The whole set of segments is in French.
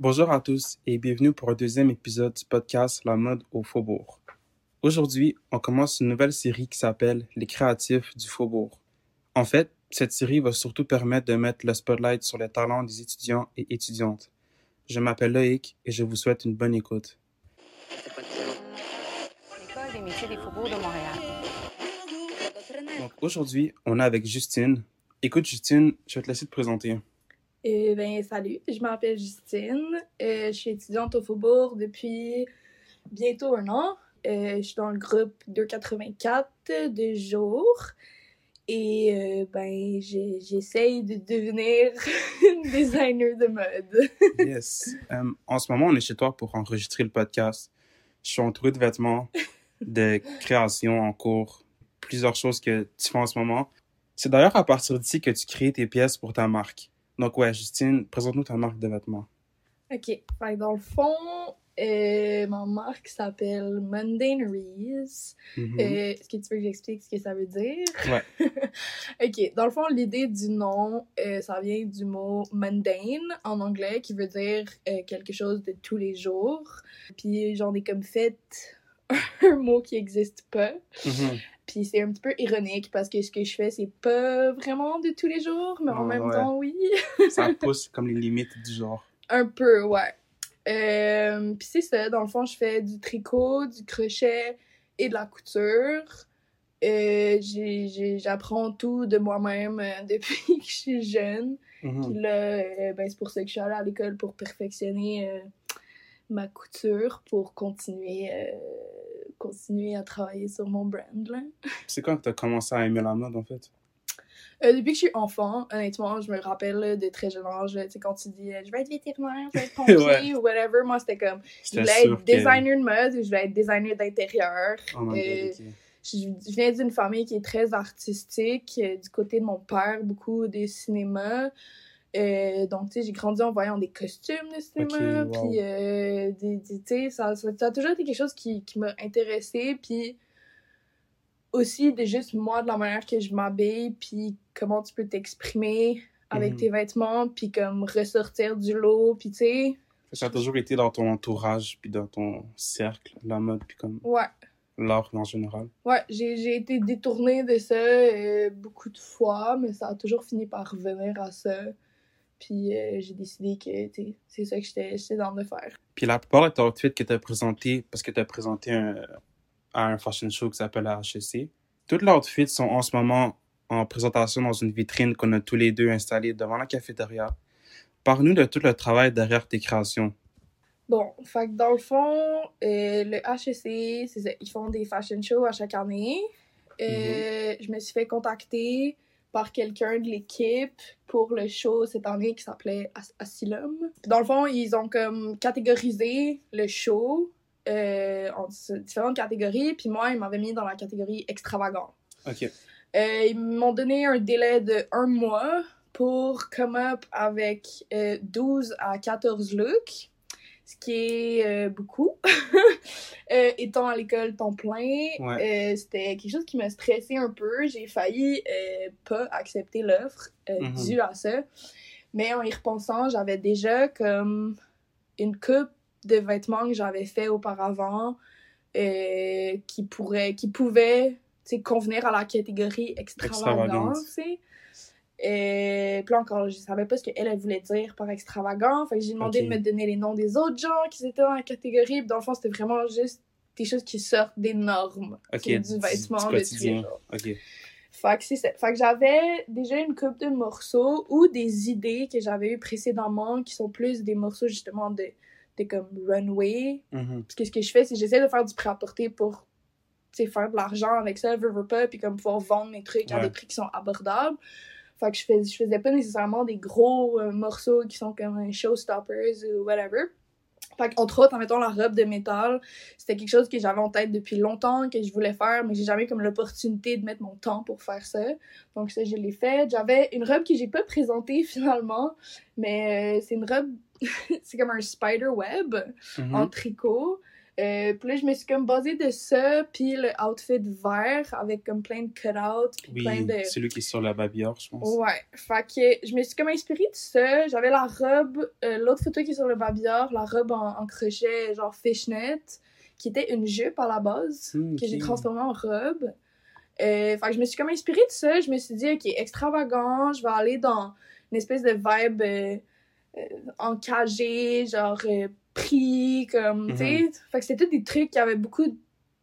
Bonjour à tous et bienvenue pour un deuxième épisode du podcast La mode au Faubourg. Aujourd'hui, on commence une nouvelle série qui s'appelle Les créatifs du Faubourg. En fait, cette série va surtout permettre de mettre le spotlight sur les talents des étudiants et étudiantes. Je m'appelle Loïc et je vous souhaite une bonne écoute. Des métiers des faubourgs de Montréal. Donc aujourd'hui, on est avec Justine. Écoute Justine, je vais te laisser te présenter. Eh ben, salut, je m'appelle Justine. Euh, je suis étudiante au Faubourg depuis bientôt un an. Euh, je suis dans le groupe 284 de jour. Et euh, ben, j'essaye de devenir une designer de mode. Yes. Euh, en ce moment, on est chez toi pour enregistrer le podcast. Je suis entouré de vêtements, de création en cours, plusieurs choses que tu fais en ce moment. C'est d'ailleurs à partir d'ici que tu crées tes pièces pour ta marque. Donc ouais, Justine, présente-nous ta marque de vêtements. Ok, dans le fond, euh, ma marque s'appelle Mundaneries. Mhm. Euh, Est-ce que tu veux que j'explique ce que ça veut dire? Ouais. ok, dans le fond, l'idée du nom, euh, ça vient du mot mundane en anglais qui veut dire quelque chose de tous les jours. Puis j'en ai comme fait un mot qui n'existe pas. Mhm. Puis c'est un petit peu ironique parce que ce que je fais, c'est pas vraiment de tous les jours, mais en Ouais, même ouais. temps, oui. Ça pousse comme les limites du genre. Un peu, ouais. Euh, Puis c'est ça, dans le fond, je fais du tricot, du crochet et de la couture. Euh, J'apprends tout de moi-même euh, depuis que je suis jeune. Mhm. Puis là, euh, ben, c'est pour ça que je suis allée à l'école pour perfectionner euh, ma couture, pour continuer, continuer à travailler sur mon brand. C'est quand que tu as commencé à aimer la mode en fait? Euh, depuis que je suis enfant, honnêtement, je me rappelle là, de très jeune âge, tu sais, quand tu dis euh, je vais être vétérinaire, je vais être pompier Ouais. ou whatever, moi c'était comme je voulais être que- designer de mode ou je voulais être designer d'intérieur. Oh Euh, je, je viens d'une famille qui est très artistique, euh, du côté de mon père, beaucoup de cinéma. Euh, donc, tu sais, j'ai grandi en voyant des costumes de cinéma, Ok, wow. puis, euh, des, des- tu sais, ça, ça, a toujours été quelque chose qui, qui m'a intéressée, puis aussi de juste moi, de la manière que je m'habille, puis comment tu peux t'exprimer avec Mhm. tes vêtements, puis comme ressortir du lot, puis tu sais, Ça a toujours été dans ton entourage, puis dans ton cercle, la mode, puis comme ouais. l'art en général. Ouais, j'ai j'ai été détournée de ça euh, beaucoup de fois, mais ça a toujours fini par revenir à ça. Puis euh, j'ai décidé que c'est ça que j'étais dans de faire. Puis la plupart de tes outfits que tu as présenté, parce que tu as présenté un- à un fashion show qui s'appelle la HEC, tous les outfits sont en ce moment en présentation dans une vitrine qu'on a tous les deux installée devant la cafétéria. Parle-nous de tout le travail derrière tes créations. Bon, fait que dans le fond, euh, le HEC, ça, ils font des fashion shows à chaque année. Euh, Je me suis fait contacter par quelqu'un de l'équipe pour le show cette année qui s'appelait As- Asylum. Dans le fond, ils ont comme catégorisé le show euh, en différentes catégories, puis moi, ils m'avaient mis dans la catégorie extravagant. OK. Euh, ils m'ont donné un délai de un mois pour come up avec euh, 12 à 14 looks, ce qui est euh, beaucoup. Euh, étant à l'école temps plein, Ouais. euh, c'était quelque chose qui m'a stressé un peu. J'ai failli pas accepter l'offre Mhm. due à ça. Mais en y repensant, j'avais déjà comme une coupe de vêtements que j'avais fait auparavant qui pourrait qui sais, convenir à la catégorie Extravagante. Et puis là encore, je savais pas ce qu'elle elle voulait dire par extravagant. Fait que j'ai demandé de me donner les noms des autres gens qui étaient dans la catégorie. Puis dans le fond, c'était vraiment juste des choses qui sortent des normes OK. tu sais, du vêtement de tous les jours. Fait que c'est ça. Fait que j'avais déjà une coupe de morceaux ou des idées que j'avais eues précédemment qui sont plus des morceaux justement de, de comme runway. Mhm. Parce que ce que je fais, c'est que j'essaie de faire du prêt-à-porter pour faire de l'argent avec ça, veux, veux pas, puis comme pouvoir vendre mes trucs à des prix qui sont abordables. Fait que je, fais, je faisais pas nécessairement des gros euh, morceaux qui sont comme un showstoppers ou whatever. Fait qu'entre autres, en mettant la robe de métal, c'était quelque chose que j'avais en tête depuis longtemps, que je voulais faire, mais j'ai jamais comme l'opportunité de mettre mon temps pour faire ça. Donc ça, je l'ai fait. J'avais une robe que j'ai pas présentée finalement, mais euh, c'est une robe, c'est comme un spider web Mhm. en tricot. Euh, puis là, je me suis comme basée de ça, puis le outfit vert avec comme plein de cut-outs, puis Oui, plein de... celui qui est sur la babillard, je pense. Ouais, fait que je me suis comme inspirée de ça. J'avais la robe, euh, l'autre photo qui est sur le babillard, la robe en, en crochet, genre fishnet, qui était une jupe à la base, Hmm, que j'ai transformée en robe. Euh, fait que je me suis comme inspirée de ça. Je me suis dit, ok, extravagant, je vais aller dans une espèce de vibe euh, encagé, genre euh, pris, comme, tu sais. Fait que c'était tous des trucs qui avaient beaucoup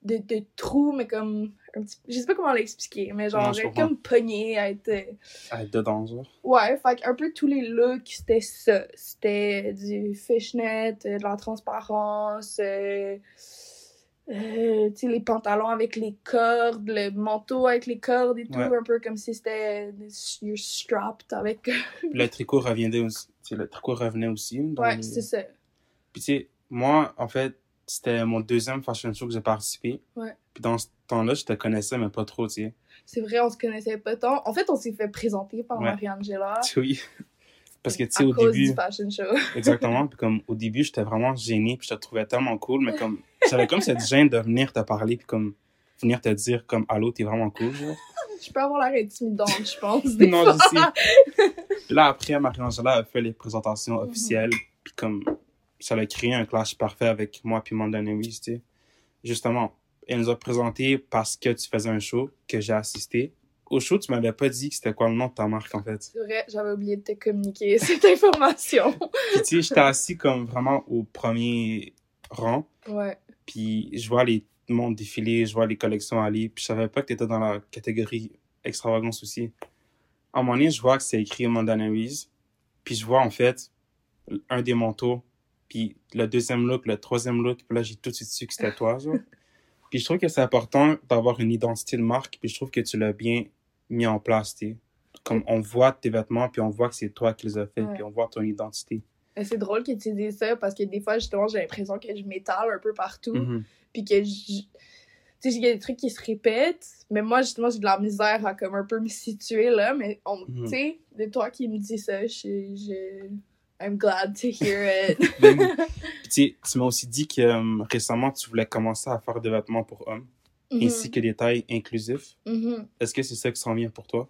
de, de trous, mais comme. Un petit... Je sais pas comment l'expliquer, mais genre, Non, comme pogné à être. euh, Ah, dedans, genre. Ouais, fait un peu tous les looks, c'était ça. C'était du fishnet, euh, de la transparence, euh, euh, les pantalons avec les cordes, le manteau avec les cordes et tout, Ouais. un peu comme si c'était you're strapped avec. Le tricot revenait aussi. le tricot revenait aussi. ouais, les- c'est ça. Puis tu sais, moi, en fait, c'était mon deuxième fashion show que j'ai participé. Ouais. Puis dans ce temps-là, je te connaissais, mais pas trop, tu sais. C'est vrai, on se connaissait pas tant. En fait, on s'est fait présenter par Ouais. Marie-Angela. Oui. Parce que tu sais, au cause début, du fashion show. exactement, puis comme au début, j'étais vraiment gêné, puis je te trouvais tellement cool, mais comme, j'avais comme cette gêne de venir te parler, puis comme, venir te dire comme, allô, t'es vraiment cool, genre. Je peux avoir l'air intimidante, je pense. des non, fois. je sais. Puis là, après, Marie-Angela a fait les présentations Mhm. officielles, puis comme, ça a créé un clash parfait avec moi puis Mandana Weiss, tu sais. Justement, elle nous a présenté parce que tu faisais un show que j'ai assisté. Au show, tu m'avais pas dit que c'était quoi le nom de ta marque, en fait. C'est vrai, j'avais oublié de te communiquer cette information. Puis tu sais, j'étais assis comme vraiment au premier rang, Ouais. puis je vois les mondes défiler, je vois les collections aller, puis je savais pas que t'étais dans la catégorie extravagance aussi. À un moment donné, je vois que c'est écrit Mandana Weiss, puis je vois en fait un des manteaux, puis le deuxième look, le troisième look, puis là j'ai tout de suite su que c'était toi, genre. Puis je trouve que c'est important d'avoir une identité de marque, puis je trouve que tu l'as bien mis en place, tu sais. Comme on voit tes vêtements, puis on voit que c'est toi qui les as fait, Ouais. puis on voit ton identité. C'est drôle que tu dises ça parce que des fois, justement, j'ai l'impression que je m'étale un peu partout. Mhm. Puis que je. Tu sais, il y a des trucs qui se répètent. Mais moi, justement, j'ai de la misère à comme un peu me situer là. Mais on- Mhm. tu sais, de toi qui me dis ça, je. je... I'm glad to hear it. Tu m'as aussi dit que euh, récemment, tu voulais commencer à faire des vêtements pour hommes, ainsi que des tailles inclusives. Mhm. Est-ce que c'est ça qui s'en vient pour toi?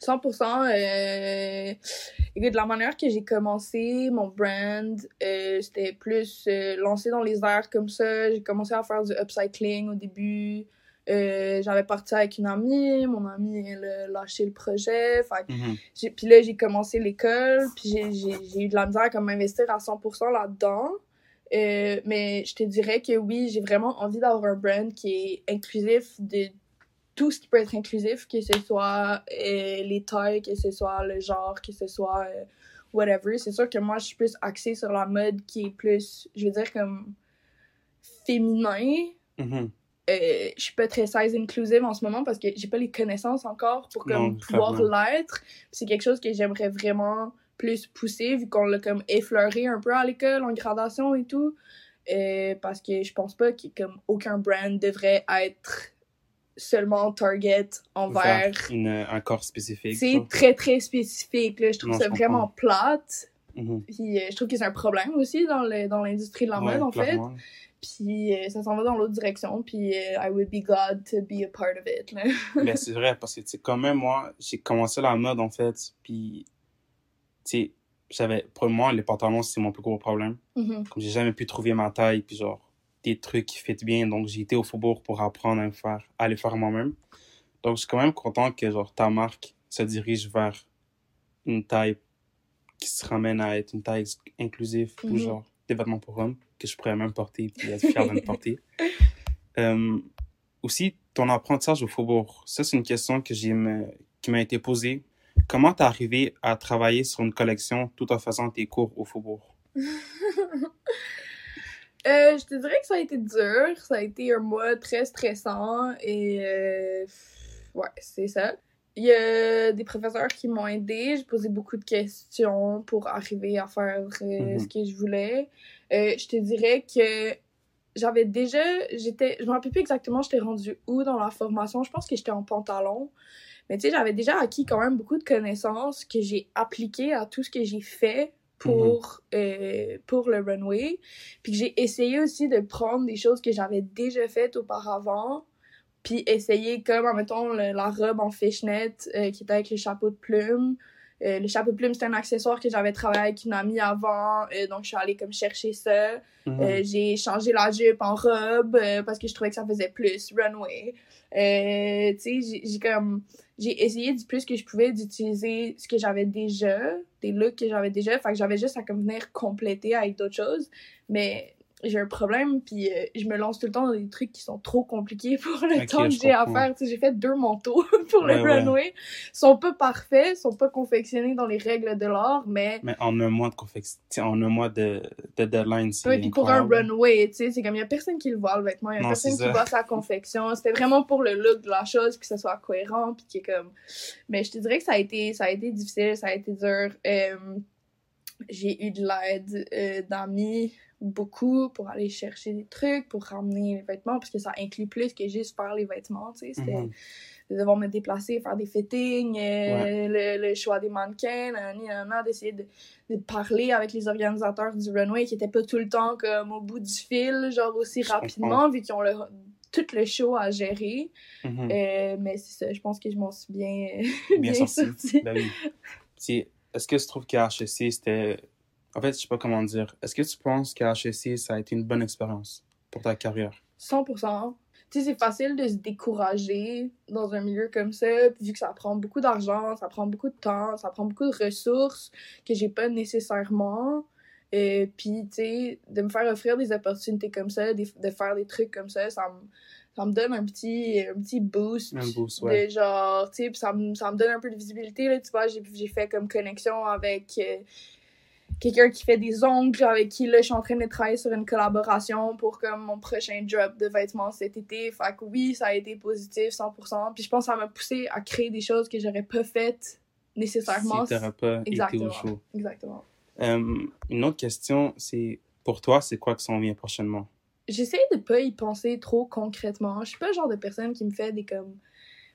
100%. Euh... Écoute, de la manière que j'ai commencé mon brand, euh, c'était plus euh, lancé dans les airs comme ça. J'ai commencé à faire du upcycling au début. Euh, J'avais parti avec une amie. Mon amie, elle a lâché le projet. Mhm. Puis là, j'ai commencé l'école. Puis j'ai- eu de la misère à comme investir à 100% là-dedans. Euh, mais je te dirais que oui, j'ai vraiment envie d'avoir un brand qui est inclusif de tout ce qui peut être inclusif, que ce soit euh, les tailles, que ce soit le genre, que ce soit euh, whatever. C'est sûr que moi, je suis plus axée sur la mode qui est plus, je veux dire, comme féminin. Mhm. Euh, je suis pas très size inclusive en ce moment parce que j'ai pas les connaissances encore pour comme Non, pouvoir l'être. C'est quelque chose que j'aimerais vraiment plus pousser vu qu'on l'a comme effleuré un peu à l'école en gradation et tout. Euh, parce que je pense pas que comme aucun brand devrait être seulement target envers Vers une, un corps spécifique. c'est très très spécifique là. je trouve Non, ça je vraiment plate Mhm. puis euh, je trouve que c'est un problème aussi dans le dans l'industrie de la Ouais, mode en fait. Puis euh, ça s'en va dans l'autre direction. Puis euh, I would be glad to be a part of it. Là. Mais c'est vrai, parce que, tu sais, quand même, moi, j'ai commencé la mode, en fait, puis, tu sais, j'avais, pour moi, les pantalons, c'est mon plus gros problème. Mhm. Comme j'ai jamais pu trouver ma taille, puis genre, des trucs qui fit bien, donc j'ai été au faubourg pour apprendre à le faire, à les faire moi-même. Donc, je suis quand même content que, genre, ta marque se dirige vers une taille qui se ramène à être une taille inclusive, ou Mhm. genre, des vêtements pour hommes, que je pourrais même porter, puis être fier de me porter. Euh, aussi, ton apprentissage au faubourg, ça, c'est une question que j'ai qui m'a été posée. Comment t'es arrivé à travailler sur une collection tout en faisant tes cours au faubourg? Euh, je te dirais que ça a été dur. Ça a été un mois très stressant. Et euh, ouais, c'est ça. Il y a des professeurs qui m'ont aidé. J'ai posé beaucoup de questions pour arriver à faire euh, Mhm. ce que je voulais. Euh, je te dirais que j'avais déjà. j'étais Je me rappelle plus exactement j'étais rendue où dans la formation. Je pense que j'étais en pantalon. Mais tu sais, j'avais déjà acquis quand même beaucoup de connaissances que j'ai appliquées à tout ce que j'ai fait pour, euh, pour le runway. Puis que j'ai essayé aussi de prendre des choses que j'avais déjà faites auparavant, puis essayer comme, mettons, la robe en fishnet euh, qui était avec les chapeaux de plumes. Euh, le chapeau de plume, c'était un accessoire que j'avais travaillé avec une amie avant, euh, donc je suis allée comme chercher ça. Mhm. Euh, j'ai changé la jupe en robe parce que je trouvais que ça faisait plus runway. Tu sais, j'ai- j'ai comme j'ai essayé du plus que je pouvais d'utiliser ce que j'avais déjà, des looks que j'avais déjà, fait que j'avais juste à comme venir compléter avec d'autres choses, mais j'ai un problème puis euh, je me lance tout le temps dans des trucs qui sont trop compliqués pour le temps que j'ai à faire. J'ai fait deux manteaux pour Ouais, le ouais. runway. Ils sont pas parfaits, ils sont pas confectionnés dans les règles de l'art, mais Mais en un mois de confection, en un mois de, de deadline, c'est oui, puis pour un runway, tu sais, c'est comme il y a personne qui le voit le vêtement, il y a Non, personne qui voit sa confection. C'était vraiment pour le look de la chose, puis que ce soit cohérent, puis qui est comme. Mais je te dirais que ça a été, ça a été difficile, ça a été dur. Euh, j'ai eu de l'aide euh, d'amis beaucoup pour aller chercher des trucs, pour ramener les vêtements, parce que ça inclut plus que juste faire les vêtements, tu sais. C'était Mhm. de devoir me déplacer, faire des fittings, euh, le, le choix des mannequins, d'essayer de, de parler avec les organisateurs du runway qui étaient pas tout le temps comme au bout du fil, genre aussi Je rapidement, vu qu'ils ont le, tout le show à gérer. Mhm. Euh, mais c'est ça, je pense que je m'en suis bien, Bien bien sorti. sortie. Ben oui. Est-ce que tu trouves qu'à HEC, c'était. En fait, je sais pas comment dire. Est-ce que tu penses qu'à HEC, ça a été une bonne expérience pour ta carrière? 100%. Tu sais, c'est facile de se décourager dans un milieu comme ça, vu que ça prend beaucoup d'argent, ça prend beaucoup de temps, ça prend beaucoup de ressources que j'ai pas nécessairement. Et puis, tu sais, de me faire offrir des opportunités comme ça, de, de faire des trucs comme ça, ça me, ça me donne un petit, un petit boost. Un boost, ouais. De genre, tu sais, ça me, ça me donne un peu de visibilité, là, tu vois, j'ai j'ai fait comme connexion avec... euh, quelqu'un qui fait des ongles avec qui là je suis en train de travailler sur une collaboration pour comme mon prochain drop de vêtements cet été. Fait que oui ça a été positif 100% puis je pense que ça m'a poussé à créer des choses que j'aurais pas faites nécessairement. Si t'aurais pas été exactement. au show. exactement. Euh, une autre question, c'est pour toi, c'est quoi qui s'en vient prochainement? j'essaie de pas y penser trop concrètement. Je suis pas le genre de personne qui me fait des comme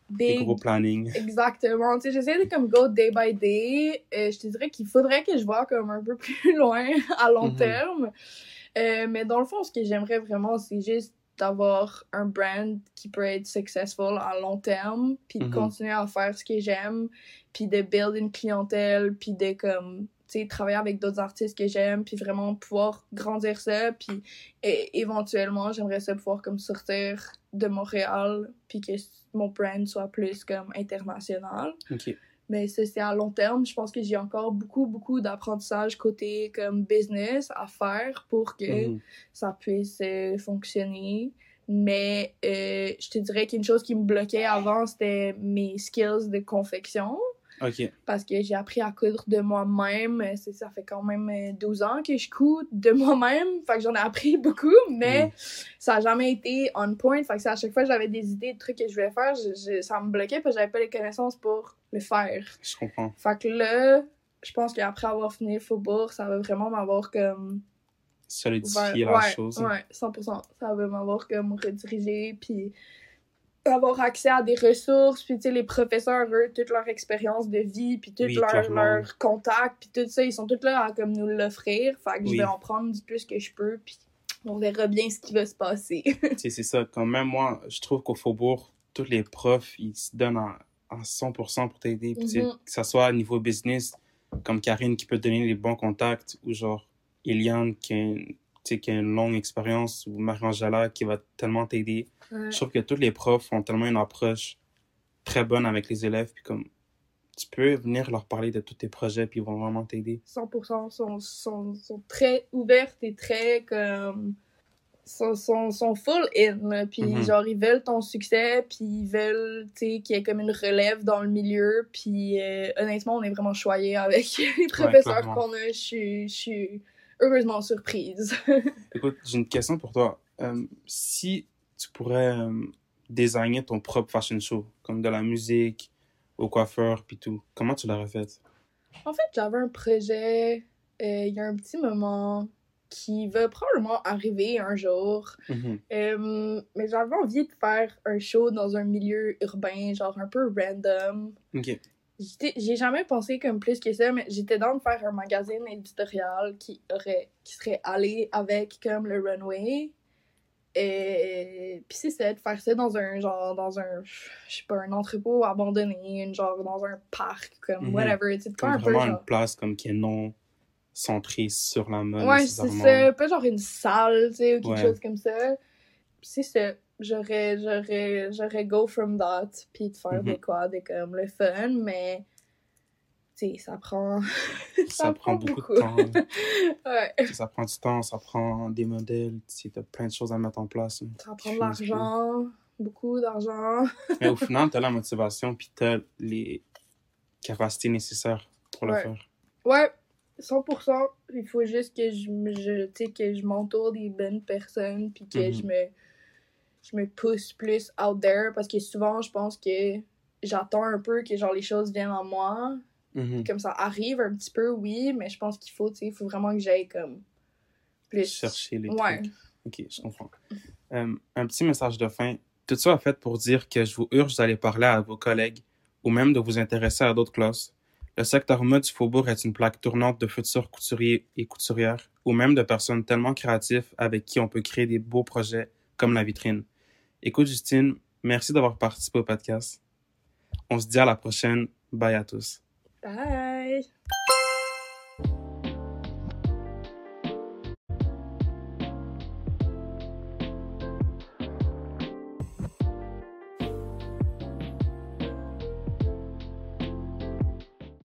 Des big gros plannings. Exactement. Tu sais, j'essaie de comme go day by day. Euh, je te dirais qu'il faudrait que je vois comme un peu plus loin à long Mhm. terme. Euh, mais dans le fond, ce que j'aimerais vraiment, c'est juste d'avoir un brand qui peut être successful à long terme, puis de Mhm. continuer à faire ce que j'aime, puis de build une clientèle, puis de comme travailler avec d'autres artistes que j'aime, puis vraiment pouvoir grandir ça, puis éventuellement, j'aimerais ça pouvoir comme sortir de Montréal, puis que mon brand soit plus comme international. Mais ça, c'est à long terme. Je pense que j'ai encore beaucoup, beaucoup d'apprentissage côté comme business à faire pour que Mhm. ça puisse euh, fonctionner. Mais euh, je te dirais qu'une chose qui me bloquait avant, c'était mes skills de confection. Parce que j'ai appris à coudre de moi-même. Euh, c'est- Ça fait quand même euh, 12 ans que je couds de moi-même. Fait que j'en ai appris beaucoup, mais Mm. ça n'a jamais été on point. Fait que à chaque fois que j'avais des idées de trucs que je voulais faire, je- je- ça me bloquait parce que j'avais pas les connaissances pour le faire. Je comprends. Fait que là, je pense qu'après avoir fini le faubourg, ça va vraiment m'avoir comme Solidifier la ouais, chose. Ouais, 100%. Ça va m'avoir comme redirigé, puis avoir accès à des ressources, puis tu sais, les professeurs, eux, toute leur expérience de vie, puis tout Oui, leur, leur contact, puis tout ça, ils sont tous là à comme nous l'offrir. Fait que Oui. je vais en prendre du plus que je peux, puis on verra bien ce qui va se passer. C'est ça. Quand même, moi, je trouve qu'au Faubourg, tous les profs, ils se donnent à, à 100% pour t'aider. Mhm. Que ça soit au niveau business, comme Karine qui peut te donner les bons contacts, ou genre Eliane qui une- tu sais, qui a une longue expérience, ou Marie-Angela qui va tellement t'aider. Ouais. Je trouve que tous les profs ont tellement une approche très bonne avec les élèves. Puis comme, tu peux venir leur parler de tous tes projets, puis ils vont vraiment t'aider. 100% sont, sont, sont très ouvertes et très comme sont, sont, sont full in puis Mhm. genre ils veulent ton succès puis ils veulent tu sais qu'il y ait comme une relève dans le milieu puis euh, honnêtement on est vraiment choyés avec les professeurs qu'on a je suis heureusement surprise Écoute, j'ai une question pour toi. Euh, si tu pourrais euh, designer ton propre fashion show, comme de la musique, au coiffeur, puis tout, comment tu l'aurais fait? en fait j'avais un projet euh, il y a un petit moment qui va probablement arriver un jour Mhm. Euh, mais j'avais envie de faire un show dans un milieu urbain, genre un peu random. Ok. J'ai jamais pensé comme plus que ça, mais j'étais dans de faire un magazine éditorial qui aurait qui serait allé avec comme le runway. Et puis c'est ça, de faire ça dans un genre, dans un, je sais pas, un entrepôt abandonné, une genre dans un parc, comme Mhm. whatever, tu sais, Comme un peu vraiment genre. une place comme qui est non centrée sur la mode. Ouais, c'est ça. Pas genre une salle, tu sais, ou quelque Ouais. chose comme ça. C'est ça. J'aurais, j'aurais, j'aurais go from that, puis de faire Mhm. des quoi, des comme le fun, mais, tu sais, ça prend. Ça, prend beaucoup, de temps. ouais. Ça prend du temps, ça prend des modèles, tu as plein de choses à mettre en place. Ça prend de l'argent, beaucoup d'argent. Mais au final, tu as la motivation puis tu as les capacités nécessaires pour le faire. Ouais, 100%. Il faut juste que je, je, que je m'entoure des bonnes personnes, puis que Mhm. je me je me pousse plus out there, parce que souvent, je pense que j'attends un peu que genre les choses viennent en moi. Mhm. Comme ça arrive un petit peu, oui, mais je pense qu'il faut, tu sais, il faut vraiment que j'aille comme plus. Chercher les Ouais. trucs. Ok, je comprends. Euh, un petit message de fin. Tout ça en fait pour dire que je vous urge d'aller parler à vos collègues ou même de vous intéresser à d'autres classes. Le secteur mode du faubourg est une plaque tournante de futurs couturiers et couturières ou même de personnes tellement créatives avec qui on peut créer des beaux projets comme la vitrine. Écoute Justine, merci d'avoir participé au podcast. On se dit à la prochaine. Bye à tous. Bye!